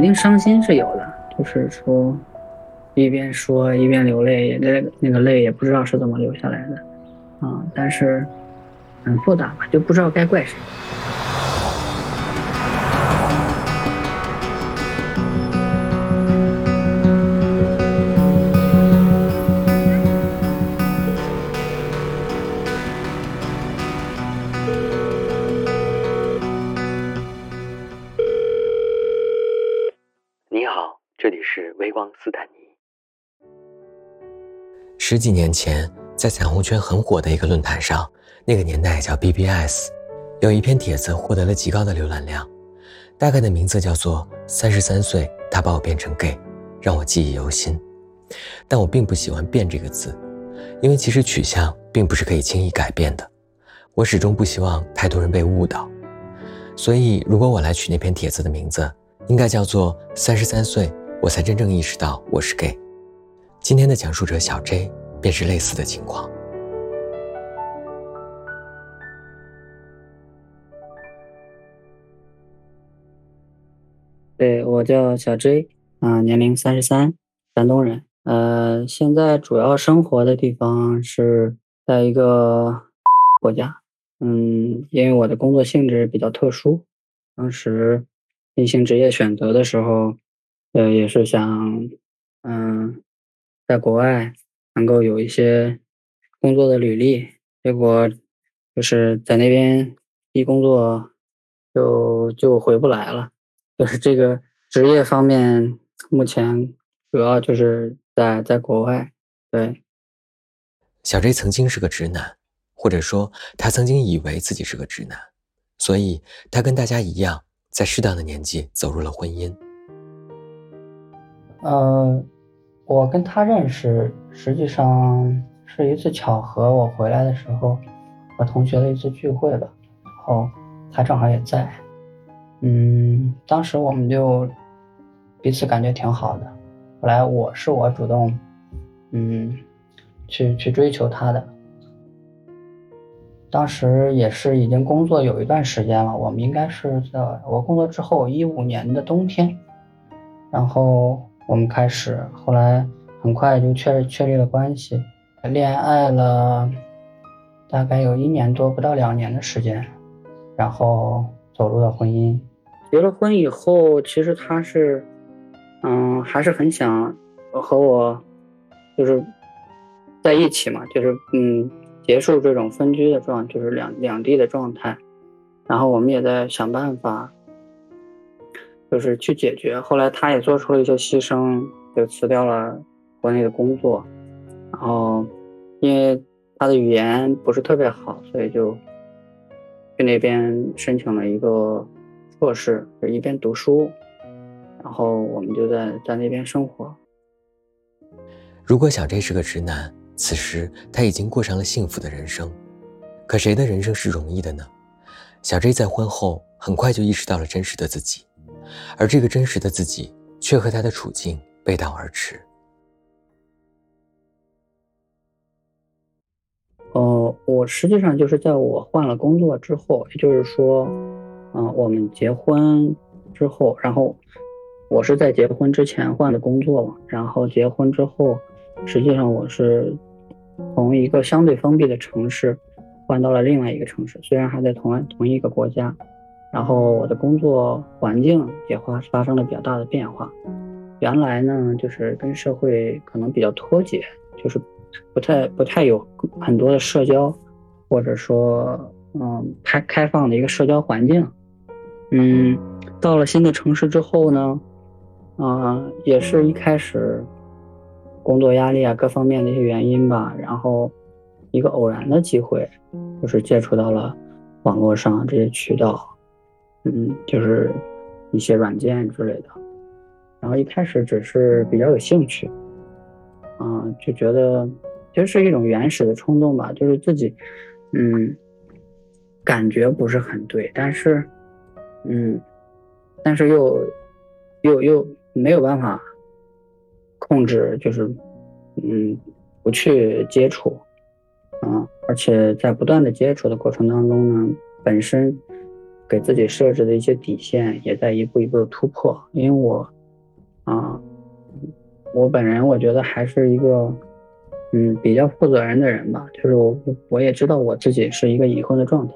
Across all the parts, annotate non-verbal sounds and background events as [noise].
肯定伤心是有的，就是说一边说一边流泪，那那个泪也不知道是怎么流下来的啊，但是很复杂吧，就不知道该怪谁。十几年前，在彩虹圈很火的一个论坛上，那个年代叫 BBS，有一篇帖子获得了极高的浏览量，大概的名字叫做“三十三岁，他把我变成 gay”，让我记忆犹新。但我并不喜欢“变”这个字，因为其实取向并不是可以轻易改变的。我始终不希望太多人被误导，所以如果我来取那篇帖子的名字，应该叫做“三十三岁”。我才真正意识到我是 gay。今天的讲述者小 J 便是类似的情况。对我叫小 J，啊，年龄三十三，山东人。呃，现在主要生活的地方是在一个 [laughs] 国家。嗯，因为我的工作性质比较特殊，当时进行职业选择的时候。呃，也是想，嗯，在国外能够有一些工作的履历，结果就是在那边一工作就就回不来了。就是这个职业方面，目前主要就是在在国外。对，小 J 曾经是个直男，或者说他曾经以为自己是个直男，所以他跟大家一样，在适当的年纪走入了婚姻。嗯，我跟他认识，实际上是一次巧合。我回来的时候，和同学的一次聚会吧，然后他正好也在。嗯，当时我们就彼此感觉挺好的。后来我是我主动，嗯，去去追求他的。当时也是已经工作有一段时间了，我们应该是在我工作之后一五年的冬天，然后。我们开始，后来很快就确确立了关系，恋爱了大概有一年多，不到两年的时间，然后走入了婚姻。结了婚以后，其实他是，嗯，还是很想和我，就是在一起嘛，就是嗯，结束这种分居的状，就是两两地的状态。然后我们也在想办法。就是去解决，后来他也做出了一些牺牲，就辞掉了国内的工作，然后因为他的语言不是特别好，所以就去那边申请了一个硕士，就一边读书，然后我们就在在那边生活。如果小 J 是个直男，此时他已经过上了幸福的人生，可谁的人生是容易的呢？小 J 在婚后很快就意识到了真实的自己。而这个真实的自己，却和他的处境背道而驰。我实际上就是在我换了工作之后，也就是说，嗯，我们结婚之后，然后我是在结婚之前换的工作嘛，然后结婚之后，实际上我是从一个相对封闭的城市换到了另外一个城市，虽然还在同同一个国家。然后我的工作环境也发发生了比较大的变化，原来呢就是跟社会可能比较脱节，就是不太不太有很多的社交，或者说嗯开开放的一个社交环境，嗯，到了新的城市之后呢，啊也是一开始工作压力啊各方面的一些原因吧，然后一个偶然的机会，就是接触到了网络上这些渠道。嗯，就是一些软件之类的，然后一开始只是比较有兴趣，啊，就觉得就是一种原始的冲动吧，就是自己，嗯，感觉不是很对，但是，嗯，但是又又又没有办法控制，就是，嗯，不去接触，啊，而且在不断的接触的过程当中呢，本身。给自己设置的一些底线也在一步一步的突破。因为我啊，我本人我觉得还是一个嗯比较负责任的人吧，就是我我也知道我自己是一个已婚的状态，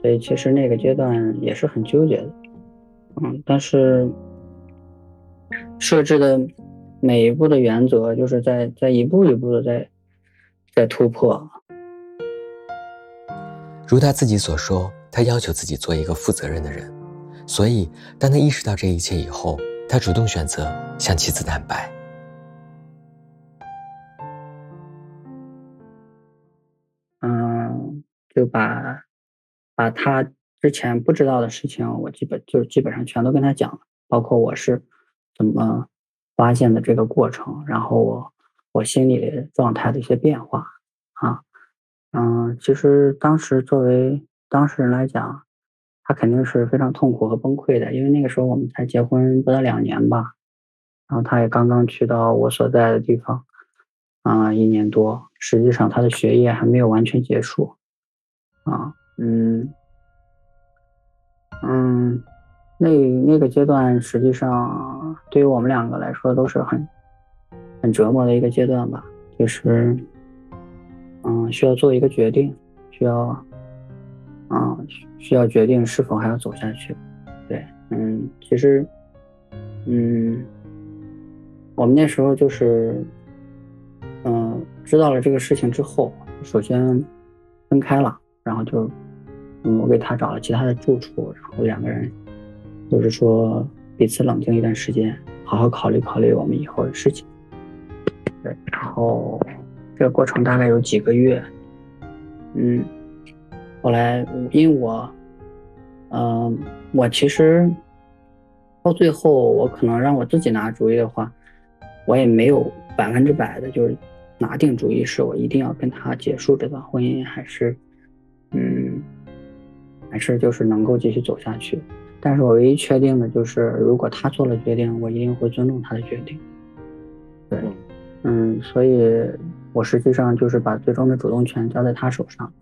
所以其实那个阶段也是很纠结的。嗯，但是设置的每一步的原则，就是在在一步一步的在在突破。如他自己所说，他要求自己做一个负责任的人，所以当他意识到这一切以后，他主动选择向妻子坦白。就把把他之前不知道的事情，我基本就基本上全都跟他讲了，包括我是怎么发现的这个过程，然后我我心理状态的一些变化啊。嗯，其实当时作为当事人来讲，他肯定是非常痛苦和崩溃的，因为那个时候我们才结婚不到两年吧，然后他也刚刚去到我所在的地方，啊，一年多，实际上他的学业还没有完全结束，啊，嗯，嗯，那那个阶段实际上对于我们两个来说都是很很折磨的一个阶段吧，就是。嗯，需要做一个决定，需要，啊，需要决定是否还要走下去。对，嗯，其实，嗯，我们那时候就是，嗯，知道了这个事情之后，首先分开了，然后就，嗯，我给他找了其他的住处，然后两个人就是说彼此冷静一段时间，好好考虑考虑我们以后的事情。对，然后。这个过程大概有几个月，嗯，后来因为我，嗯，我其实到最后，我可能让我自己拿主意的话，我也没有百分之百的，就是拿定主意，是我一定要跟他结束这段婚姻，还是，还是就是能够继续走下去。但是我唯一确定的就是，如果他做了决定，我一定会尊重他的决定。对，嗯，所以。我实际上就是把最终的主动权交在他手上，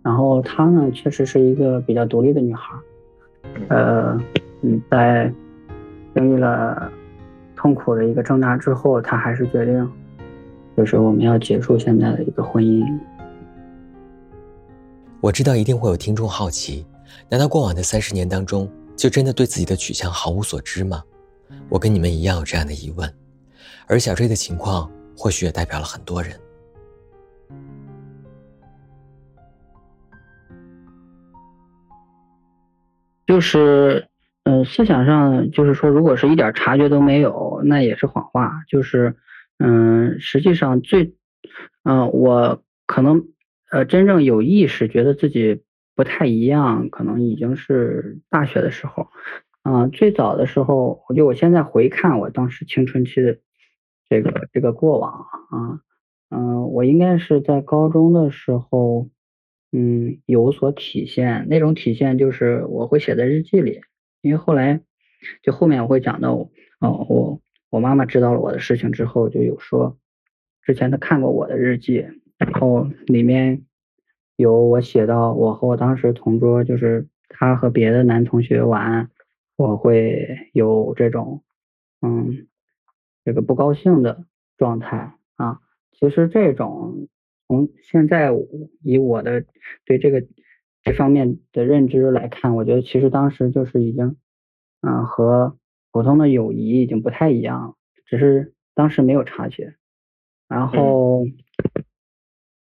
然后她呢，确实是一个比较独立的女孩，呃，嗯，在经历了痛苦的一个挣扎之后，她还是决定，就是我们要结束现在的一个婚姻。我知道一定会有听众好奇，难道过往的三十年当中，就真的对自己的取向毫无所知吗？我跟你们一样有这样的疑问，而小 J 的情况或许也代表了很多人。就是，嗯，思想上就是说，如果是一点察觉都没有，那也是谎话。就是，嗯，实际上最，嗯，我可能，呃，真正有意识觉得自己不太一样，可能已经是大学的时候。嗯，最早的时候，我就我现在回看我当时青春期的这个这个过往啊，嗯，我应该是在高中的时候。嗯，有所体现，那种体现就是我会写在日记里，因为后来就后面我会讲到，哦，我我妈妈知道了我的事情之后，就有说，之前她看过我的日记，然后里面有我写到我和我当时同桌，就是他和别的男同学玩，我会有这种，嗯，这个不高兴的状态啊，其实这种。从现在以我的对这个这方面的认知来看，我觉得其实当时就是已经，嗯，和普通的友谊已经不太一样，只是当时没有察觉。然后，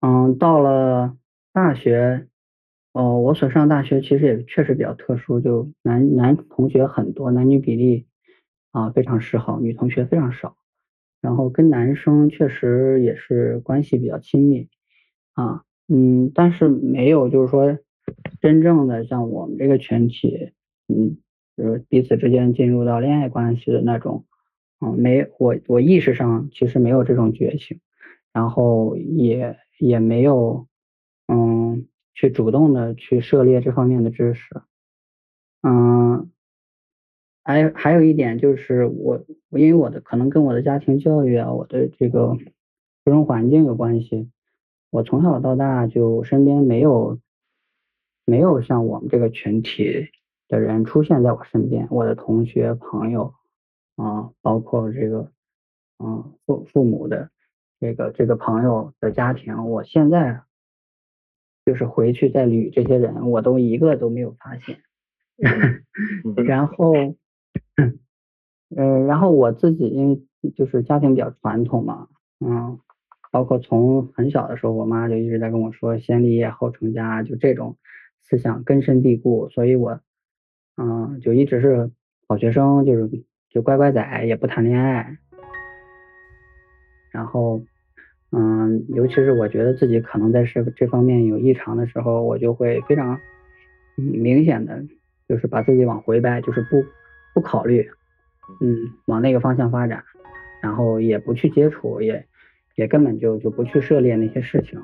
嗯，到了大学，哦，我所上大学其实也确实比较特殊，就男男同学很多，男女比例啊非常失衡，女同学非常少。然后跟男生确实也是关系比较亲密，啊，嗯，但是没有就是说真正的像我们这个群体，嗯，就是彼此之间进入到恋爱关系的那种，嗯，没我我意识上其实没有这种觉醒，然后也也没有，去主动的去涉猎这方面的知识，嗯。还还有一点就是我因为我的可能跟我的家庭教育啊，我的这个出生环境有关系，我从小到大就身边没有没有像我们这个群体的人出现在我身边，我的同学、朋友，啊，包括这个，嗯，父父母的这个这个朋友的家庭，我现在就是回去再捋这些人，我都一个都没有发现。然后，嗯，然后我自己因为就是家庭比较传统嘛，嗯，包括从很小的时候，我妈就一直在跟我说“先立业后成家”，就这种思想根深蒂固，所以我。嗯，就一直是好学生，就是就乖乖仔，也不谈恋爱。然后，嗯，尤其是我觉得自己可能在这这方面有异常的时候，我就会非常明显的，就是把自己往回掰，就是不不考虑，嗯，往那个方向发展，然后也不去接触，也也根本就就不去涉猎那些事情。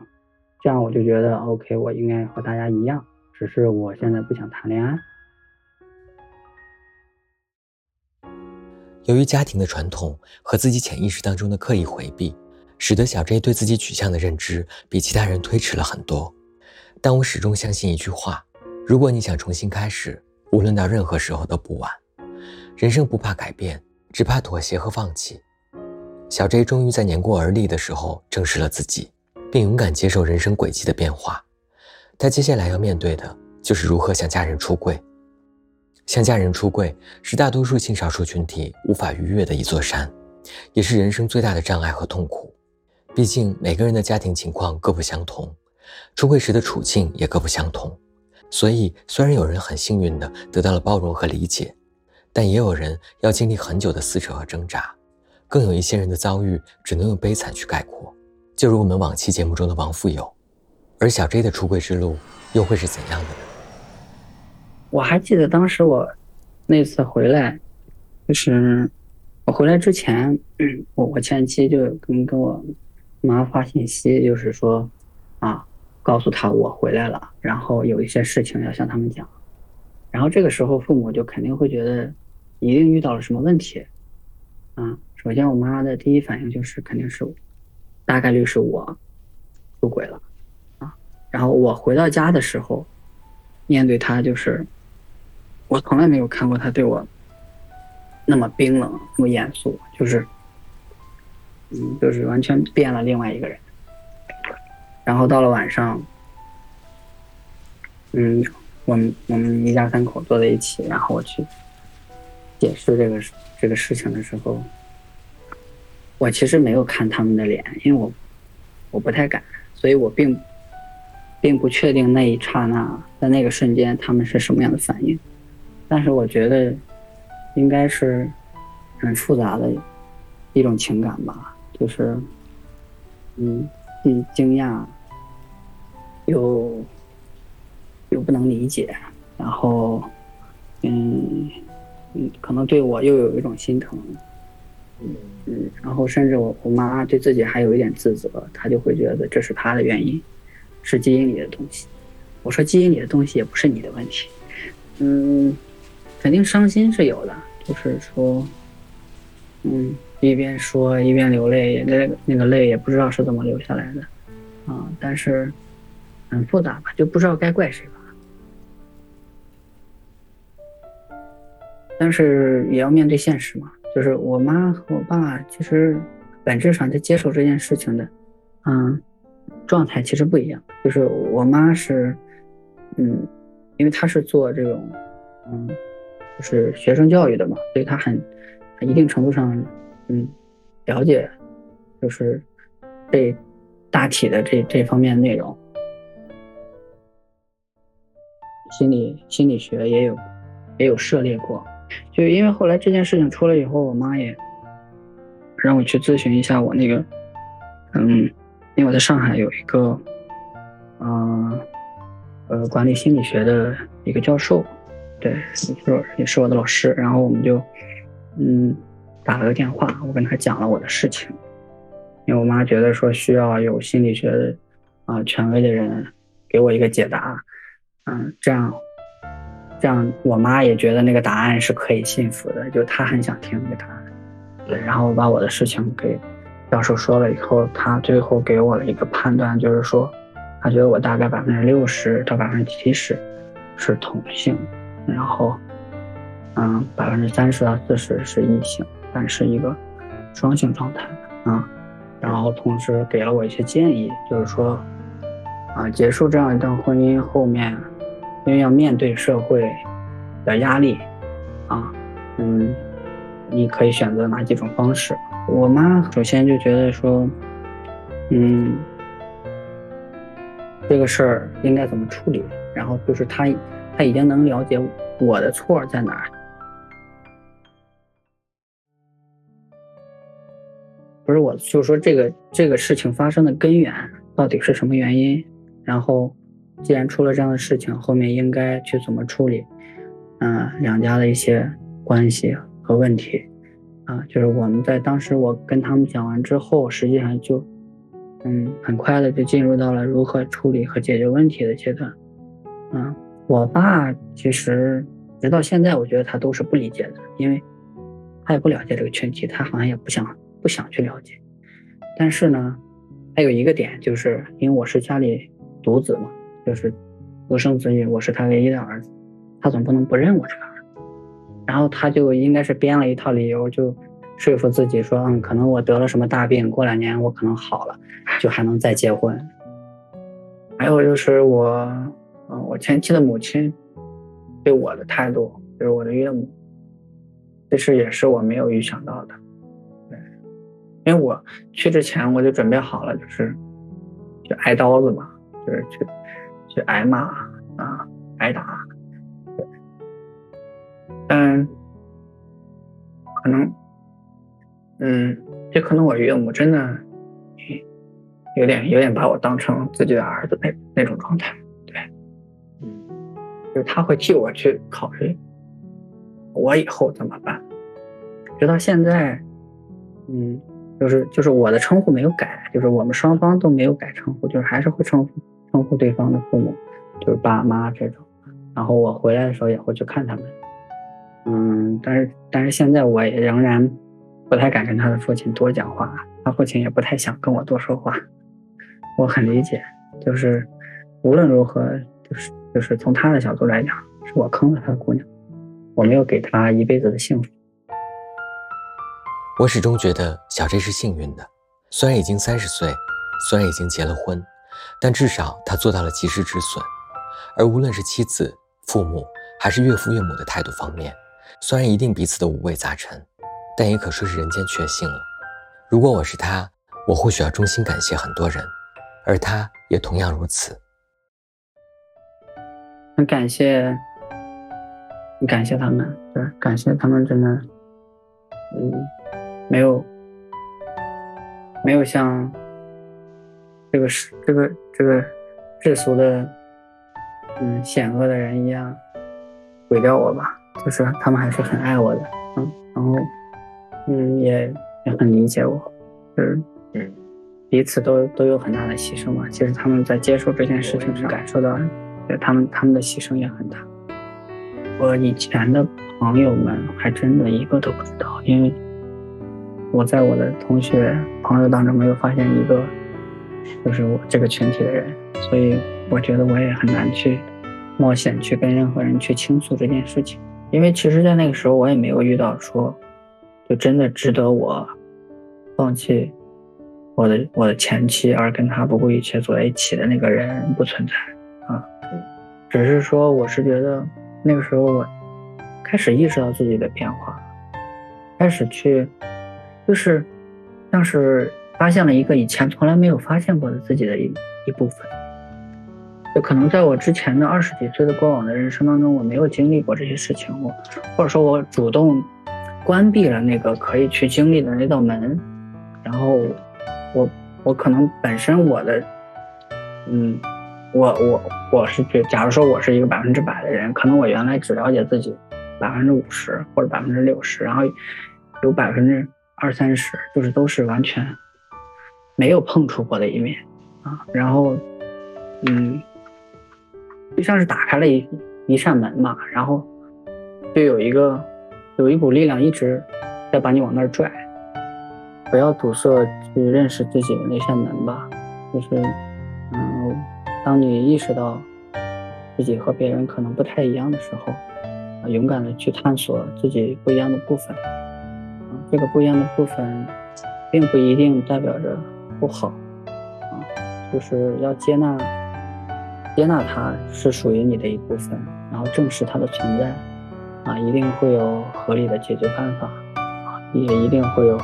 这样我就觉得 OK，我应该和大家一样，只是我现在不想谈恋爱。由于家庭的传统和自己潜意识当中的刻意回避，使得小 J 对自己取向的认知比其他人推迟了很多。但我始终相信一句话：如果你想重新开始，无论到任何时候都不晚。人生不怕改变，只怕妥协和放弃。小 J 终于在年过而立的时候正视了自己，并勇敢接受人生轨迹的变化。他接下来要面对的就是如何向家人出柜。向家人出柜是大多数性少数群体无法逾越的一座山，也是人生最大的障碍和痛苦。毕竟每个人的家庭情况各不相同，出柜时的处境也各不相同。所以，虽然有人很幸运的得到了包容和理解，但也有人要经历很久的撕扯和挣扎。更有一些人的遭遇只能用悲惨去概括，就如我们往期节目中的王富有。而小 J 的出柜之路又会是怎样的呢？我还记得当时我那次回来，就是我回来之前，我我前妻就跟跟我妈发信息，就是说啊，告诉他我回来了，然后有一些事情要向他们讲。然后这个时候父母就肯定会觉得一定遇到了什么问题啊。首先我妈的第一反应就是肯定是大概率是我出轨了啊。然后我回到家的时候，面对他就是。我从来没有看过他对我那么冰冷、那么严肃，就是，嗯，就是完全变了另外一个人。然后到了晚上，嗯，我们我们一家三口坐在一起，然后我去解释这个这个事情的时候，我其实没有看他们的脸，因为我我不太敢，所以我并并不确定那一刹那，在那个瞬间他们是什么样的反应。但是我觉得，应该是很复杂的一种情感吧，就是，嗯，既惊讶，又又不能理解，然后，嗯嗯，可能对我又有一种心疼，嗯嗯，然后甚至我我妈对自己还有一点自责，她就会觉得这是她的原因，是基因里的东西。我说基因里的东西也不是你的问题，嗯。肯定伤心是有的，就是说，嗯，一边说一边流泪，那那个泪也不知道是怎么流下来的，啊，但是很复杂吧，就不知道该怪谁吧。但是也要面对现实嘛，就是我妈和我爸其实本质上在接受这件事情的，嗯，状态其实不一样。就是我妈是，嗯，因为她是做这种，嗯。就是学生教育的嘛，所以她很，一定程度上，嗯，了解，就是这大体的这这方面内容，心理心理学也有也有涉猎过，就因为后来这件事情出来以后，我妈也让我去咨询一下我那个，嗯，因为我在上海有一个，嗯，呃，管理心理学的一个教授。对，是也是我的老师，然后我们就，嗯，打了个电话，我跟他讲了我的事情，因为我妈觉得说需要有心理学的啊权威的人给我一个解答，嗯，这样，这样我妈也觉得那个答案是可以信服的，就她很想听那个答案，对，然后我把我的事情给教授说了以后，他最后给我了一个判断，就是说，他觉得我大概百分之六十到百分之七十是同性。然后，嗯，百分之三十到四十是异性，但是一个双性状态啊。然后同时给了我一些建议，就是说，啊，结束这样一段婚姻后面，因为要面对社会的压力，啊，嗯，你可以选择哪几种方式？我妈首先就觉得说，嗯，这个事儿应该怎么处理？然后就是她，她已经能了解我的错在哪儿。不是我，就是说这个这个事情发生的根源到底是什么原因？然后，既然出了这样的事情，后面应该去怎么处理？嗯，两家的一些关系和问题，啊，就是我们在当时我跟他们讲完之后，实际上就，嗯，很快的就进入到了如何处理和解决问题的阶段。嗯，我爸其实直到现在，我觉得他都是不理解的，因为他也不了解这个群体，他好像也不想。不想去了解，但是呢，还有一个点，就是因为我是家里独子嘛，就是独生子女，我是他唯一的儿子，他总不能不认我这个儿子。然后他就应该是编了一套理由，就说服自己说，嗯，可能我得了什么大病，过两年我可能好了，就还能再结婚。还有就是我，嗯，我前妻的母亲对我的态度，就是我的岳母，其实也是我没有预想到的。因为我去之前我就准备好了，就是就挨刀子嘛，就是去去挨骂啊，挨打。嗯，可能，嗯，也可能我岳母真的有点有点把我当成自己的儿子那那种状态，对，嗯，就是他会替我去考虑我以后怎么办，直到现在，嗯。就是就是我的称呼没有改，就是我们双方都没有改称呼，就是还是会称呼称呼对方的父母，就是爸妈这种。然后我回来的时候也会去看他们，嗯，但是但是现在我也仍然不太敢跟他的父亲多讲话，他父亲也不太想跟我多说话。我很理解，就是无论如何，就是就是从他的角度来讲，是我坑了他的姑娘，我没有给他一辈子的幸福。我始终觉得小 J 是幸运的，虽然已经三十岁，虽然已经结了婚，但至少他做到了及时止损。而无论是妻子、父母，还是岳父岳母的态度方面，虽然一定彼此的五味杂陈，但也可说是人间确幸了。如果我是他，我或许要衷心感谢很多人，而他也同样如此。很感谢，感谢他们，对，感谢他们，真的，嗯。没有，没有像这个世这个这个世俗的嗯险恶的人一样毁掉我吧，就是他们还是很爱我的，嗯，然后嗯也也很理解我，就是嗯彼此都都有很大的牺牲嘛。其实他们在接受这件事情上感受到，他们他们的牺牲也很大。我以前的朋友们还真的一个都不知道，因为。我在我的同学朋友当中没有发现一个，就是我这个群体的人，所以我觉得我也很难去冒险去跟任何人去倾诉这件事情，因为其实，在那个时候我也没有遇到说，就真的值得我放弃我的我的前妻而跟他不顾一切走在一起的那个人不存在啊，只是说我是觉得那个时候我开始意识到自己的变化，开始去。就是，像是发现了一个以前从来没有发现过的自己的一一部分。就可能在我之前的二十几岁的过往的人生当中，我没有经历过这些事情，我或者说我主动关闭了那个可以去经历的那道门。然后，我我可能本身我的，嗯，我我我是觉，假如说我是一个百分之百的人，可能我原来只了解自己百分之五十或者百分之六十，然后有百分之。二三十，就是都是完全没有碰触过的一面啊，然后，嗯，就像是打开了一一扇门嘛，然后就有一个有一股力量一直在把你往那儿拽，不要堵塞去认识自己的那扇门吧，就是，嗯，当你意识到自己和别人可能不太一样的时候，勇敢的去探索自己不一样的部分。这个不一样的部分，并不一定代表着不好，啊，就是要接纳，接纳它是属于你的一部分，然后正视它的存在，啊，一定会有合理的解决办法，啊，也一定会有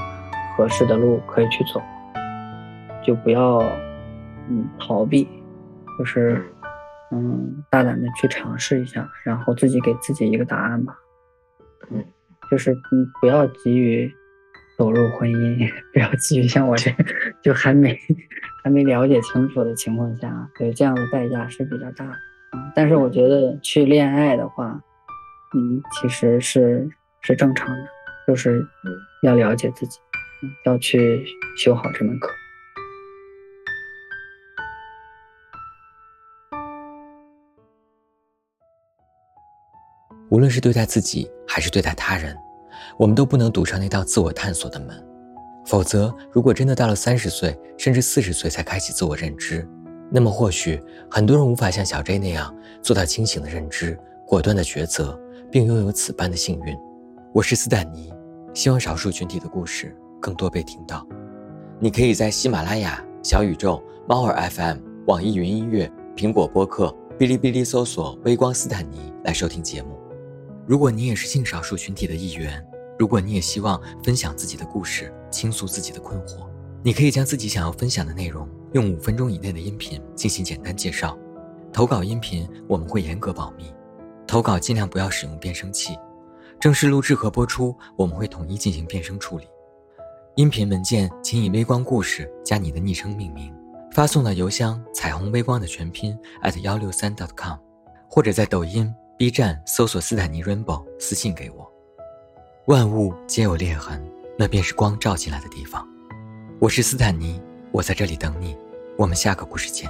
合适的路可以去走，就不要，嗯，逃避，就是，嗯，大胆的去尝试一下，然后自己给自己一个答案吧，嗯。就是嗯，不要急于走入婚姻，[laughs] 不要急于像我这，就还没 [laughs] 还没了解清楚的情况下，对这样的代价是比较大的啊。但是我觉得去恋爱的话，嗯，其实是是正常的，就是要了解自己，要去修好这门课。无论是对待自己还是对待他人，我们都不能堵上那道自我探索的门。否则，如果真的到了三十岁甚至四十岁才开启自我认知，那么或许很多人无法像小 J 那样做到清醒的认知、果断的抉择，并拥有此般的幸运。我是斯坦尼，希望少数群体的故事更多被听到。你可以在喜马拉雅、小宇宙、猫耳 FM、网易云音乐、苹果播客、哔哩哔哩搜索“微光斯坦尼”来收听节目。如果你也是性少数群体的一员，如果你也希望分享自己的故事，倾诉自己的困惑，你可以将自己想要分享的内容用五分钟以内的音频进行简单介绍。投稿音频我们会严格保密，投稿尽量不要使用变声器。正式录制和播出我们会统一进行变声处理。音频文件请以“微光故事”加你的昵称命名，发送到邮箱“彩虹微光”的全拼幺六三 .com，或者在抖音。B 站搜索斯坦尼 Rainbow，私信给我。万物皆有裂痕，那便是光照进来的地方。我是斯坦尼，我在这里等你。我们下个故事见。